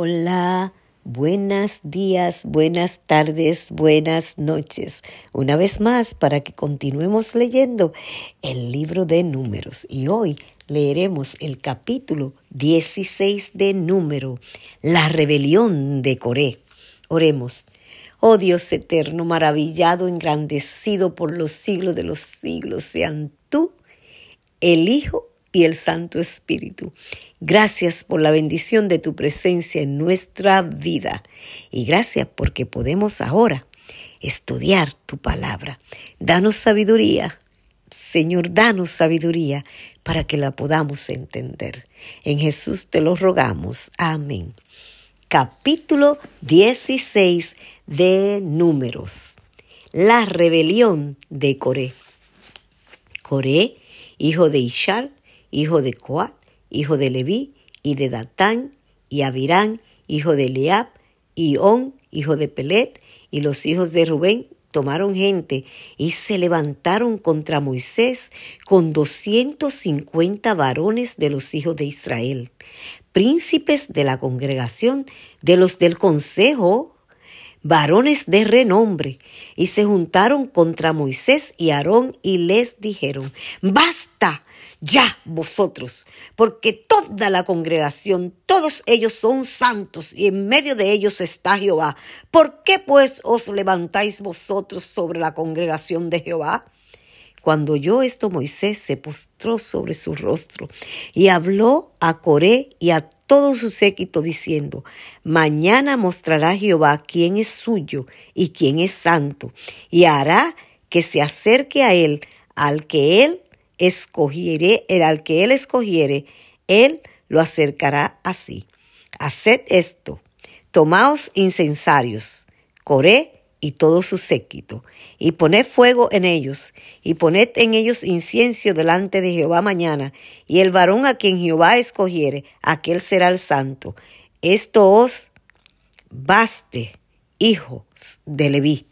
Hola, buenos días, buenas tardes, buenas noches. Una vez más para que continuemos leyendo el libro de números. Y hoy leeremos el capítulo 16 de número, la rebelión de Coré. Oremos. Oh Dios eterno, maravillado, engrandecido por los siglos de los siglos, sean tú, el Hijo y el Santo Espíritu. Gracias por la bendición de tu presencia en nuestra vida y gracias porque podemos ahora estudiar tu palabra. Danos sabiduría, Señor, danos sabiduría para que la podamos entender. En Jesús te lo rogamos. Amén. Capítulo 16 de Números. La rebelión de Coré. Coré, hijo de Ishar, hijo de Coat, hijo de Leví, y de Datán, y Abirán, hijo de Leab, y On, hijo de Pelet, y los hijos de Rubén tomaron gente y se levantaron contra Moisés con doscientos cincuenta varones de los hijos de Israel, príncipes de la congregación, de los del consejo, varones de renombre, y se juntaron contra Moisés y Aarón y les dijeron, basta, ya vosotros, porque toda la congregación, todos ellos son santos y en medio de ellos está Jehová. ¿Por qué pues os levantáis vosotros sobre la congregación de Jehová? Cuando oyó esto, Moisés se postró sobre su rostro y habló a Coré y a todo su séquito diciendo, Mañana mostrará Jehová quién es suyo y quién es santo, y hará que se acerque a él al que él escogiere, el al que él escogiere, él lo acercará así. Haced esto, tomaos incensarios, Coré y todo su séquito, y poned fuego en ellos, y poned en ellos incienso delante de Jehová mañana, y el varón a quien Jehová escogiere, aquel será el santo. Esto os baste, hijos de Leví.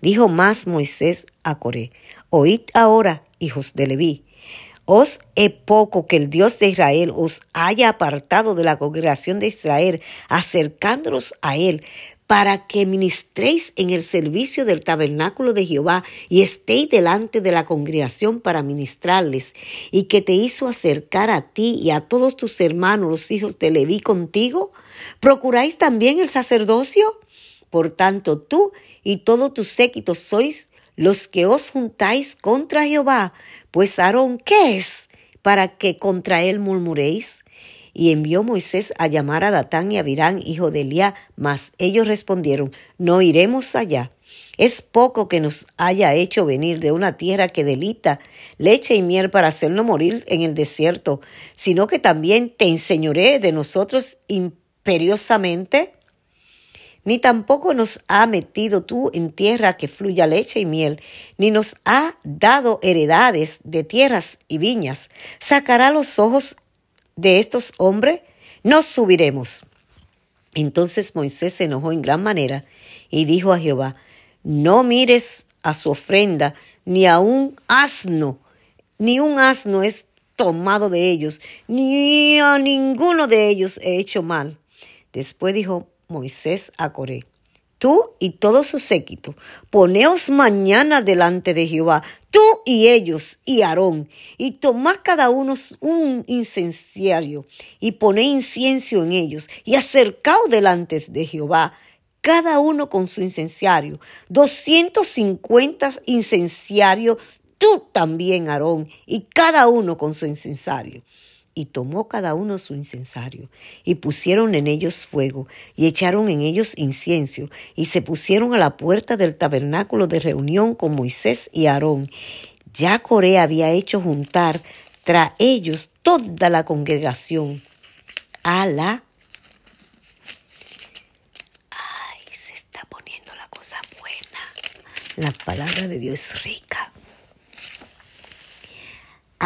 Dijo más Moisés a Coré, oíd ahora, hijos de Leví. Os he poco que el Dios de Israel os haya apartado de la congregación de Israel, acercándonos a él, para que ministréis en el servicio del tabernáculo de Jehová y estéis delante de la congregación para ministrarles, y que te hizo acercar a ti y a todos tus hermanos, los hijos de Leví, contigo? ¿Procuráis también el sacerdocio? Por tanto, tú y todo tu séquito sois los que os juntáis contra Jehová, pues Aarón, ¿qué es? Para que contra él murmuréis. Y envió Moisés a llamar a Datán y a Virán, hijo de Elías, mas ellos respondieron, no iremos allá. Es poco que nos haya hecho venir de una tierra que delita leche y miel para hacernos morir en el desierto, sino que también te enseñoré de nosotros imperiosamente ni tampoco nos ha metido tú en tierra que fluya leche y miel, ni nos ha dado heredades de tierras y viñas. ¿Sacará los ojos de estos hombres? No subiremos. Entonces Moisés se enojó en gran manera y dijo a Jehová, no mires a su ofrenda, ni a un asno, ni un asno es tomado de ellos, ni a ninguno de ellos he hecho mal. Después dijo Moisés a Coré. Tú y todo su séquito, poneos mañana delante de Jehová, tú y ellos y Aarón, y tomad cada uno un incenciario, y poné incienso en ellos, y acercaos delante de Jehová, cada uno con su incenciario, doscientos cincuenta incenciarios, tú también, Aarón, y cada uno con su incensario y tomó cada uno su incensario, y pusieron en ellos fuego, y echaron en ellos incienso, y se pusieron a la puerta del tabernáculo de reunión con Moisés y Aarón. Ya Coré había hecho juntar tras ellos toda la congregación a la... Ay, se está poniendo la cosa buena. La palabra de Dios es rica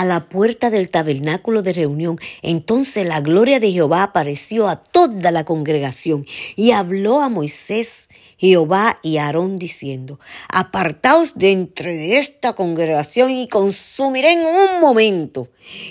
a la puerta del tabernáculo de reunión. Entonces la gloria de Jehová apareció a toda la congregación y habló a Moisés Jehová y Aarón diciendo, apartaos de entre esta congregación y consumiré en un momento.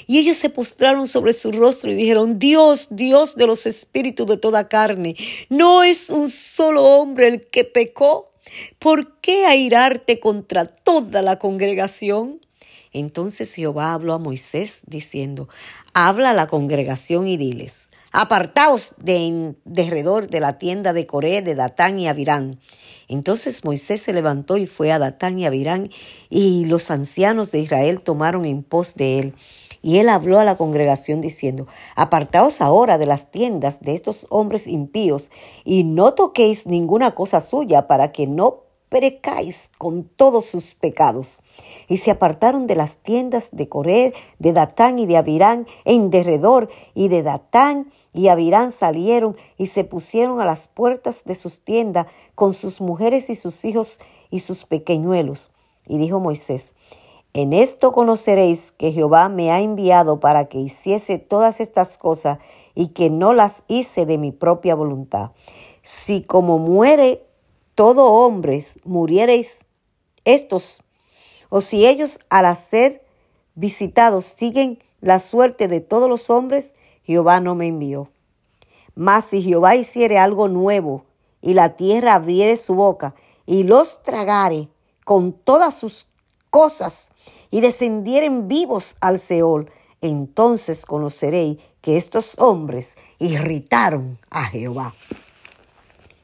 Y ellos se postraron sobre su rostro y dijeron, Dios, Dios de los espíritus de toda carne, ¿no es un solo hombre el que pecó? ¿Por qué airarte contra toda la congregación? Entonces Jehová habló a Moisés diciendo, habla a la congregación y diles, Apartaos de derredor de la tienda de Coré, de Datán y Abirán. Entonces Moisés se levantó y fue a Datán y Abirán, y los ancianos de Israel tomaron en pos de él. Y él habló a la congregación diciendo, Apartaos ahora de las tiendas de estos hombres impíos, y no toquéis ninguna cosa suya para que no perecáis con todos sus pecados. Y se apartaron de las tiendas de Coré, de Datán y de Abirán en derredor, y de Datán y Abirán salieron y se pusieron a las puertas de sus tiendas con sus mujeres y sus hijos y sus pequeñuelos. Y dijo Moisés, en esto conoceréis que Jehová me ha enviado para que hiciese todas estas cosas y que no las hice de mi propia voluntad. Si como muere todo hombres muriereis estos, o si ellos al ser visitados siguen la suerte de todos los hombres, Jehová no me envió. Mas si Jehová hiciere algo nuevo y la tierra abriere su boca y los tragare con todas sus cosas y descendieren vivos al Seol, entonces conoceréis que estos hombres irritaron a Jehová.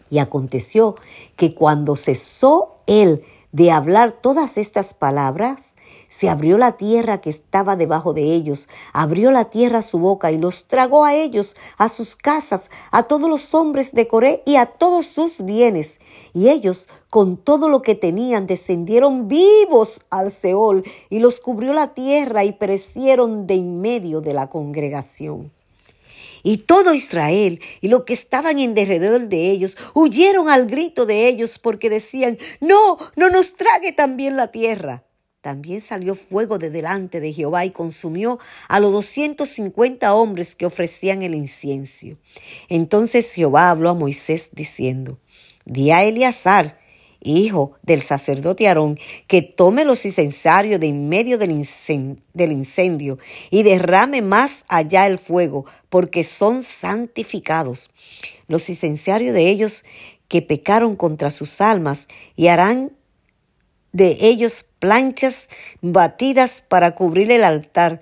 Y aconteció que cuando cesó él de hablar todas estas palabras, se abrió la tierra que estaba debajo de ellos, abrió la tierra su boca y los tragó a ellos, a sus casas, a todos los hombres de Coré y a todos sus bienes. Y ellos, con todo lo que tenían, descendieron vivos al Seol y los cubrió la tierra y perecieron de en medio de la congregación. Y todo Israel y lo que estaban en derredor de ellos huyeron al grito de ellos porque decían, no, no nos trague también la tierra. También salió fuego de delante de Jehová y consumió a los doscientos cincuenta hombres que ofrecían el incienso. Entonces Jehová habló a Moisés diciendo, Di a Eleazar, hijo del sacerdote Aarón, que tome los incensarios de en medio del incendio y derrame más allá el fuego, porque son santificados. Los incensarios de ellos que pecaron contra sus almas y harán de ellos planchas batidas para cubrir el altar,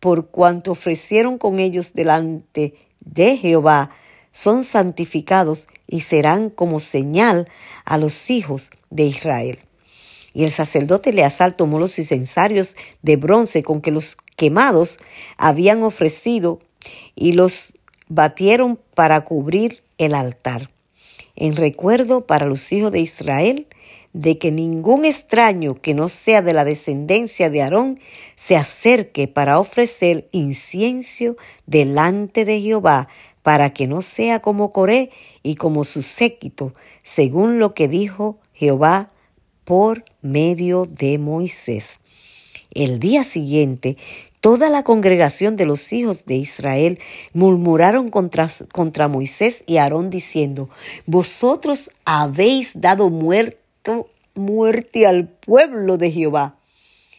por cuanto ofrecieron con ellos delante de Jehová son santificados y serán como señal a los hijos de Israel. Y el sacerdote Eleazar tomó los incensarios de bronce con que los quemados habían ofrecido y los batieron para cubrir el altar, en recuerdo para los hijos de Israel de que ningún extraño que no sea de la descendencia de Aarón se acerque para ofrecer incienso delante de Jehová para que no sea como Coré y como su séquito, según lo que dijo Jehová por medio de Moisés. El día siguiente, toda la congregación de los hijos de Israel murmuraron contra, contra Moisés y Aarón diciendo, Vosotros habéis dado muerte al pueblo de Jehová.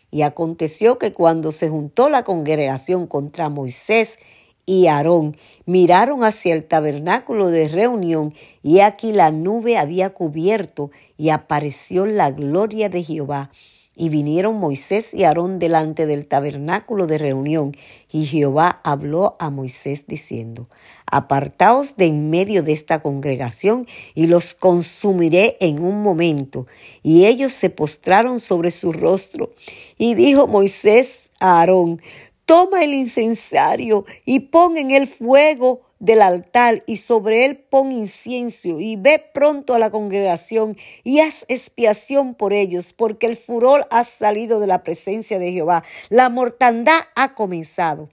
Y aconteció que cuando se juntó la congregación contra Moisés y Aarón miraron hacia el tabernáculo de reunión y aquí la nube había cubierto y apareció la gloria de Jehová. Y vinieron Moisés y Aarón delante del tabernáculo de reunión, y Jehová habló a Moisés diciendo, Apartaos de en medio de esta congregación, y los consumiré en un momento. Y ellos se postraron sobre su rostro. Y dijo Moisés a Aarón, toma el incensario y pon en el fuego del altar y sobre él pon incienso y ve pronto a la congregación y haz expiación por ellos, porque el furor ha salido de la presencia de Jehová, la mortandad ha comenzado.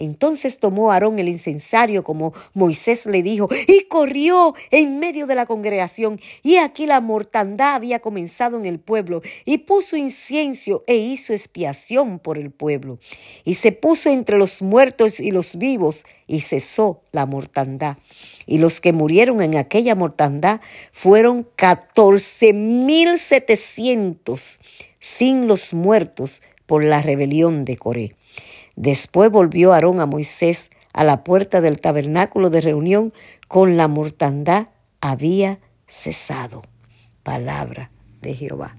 Entonces tomó Aarón el incensario como Moisés le dijo y corrió en medio de la congregación. Y aquí la mortandad había comenzado en el pueblo y puso incienso e hizo expiación por el pueblo. Y se puso entre los muertos y los vivos y cesó la mortandad. Y los que murieron en aquella mortandad fueron catorce mil setecientos sin los muertos por la rebelión de Coré. Después volvió Aarón a Moisés a la puerta del tabernáculo de reunión con la mortandad había cesado. Palabra de Jehová.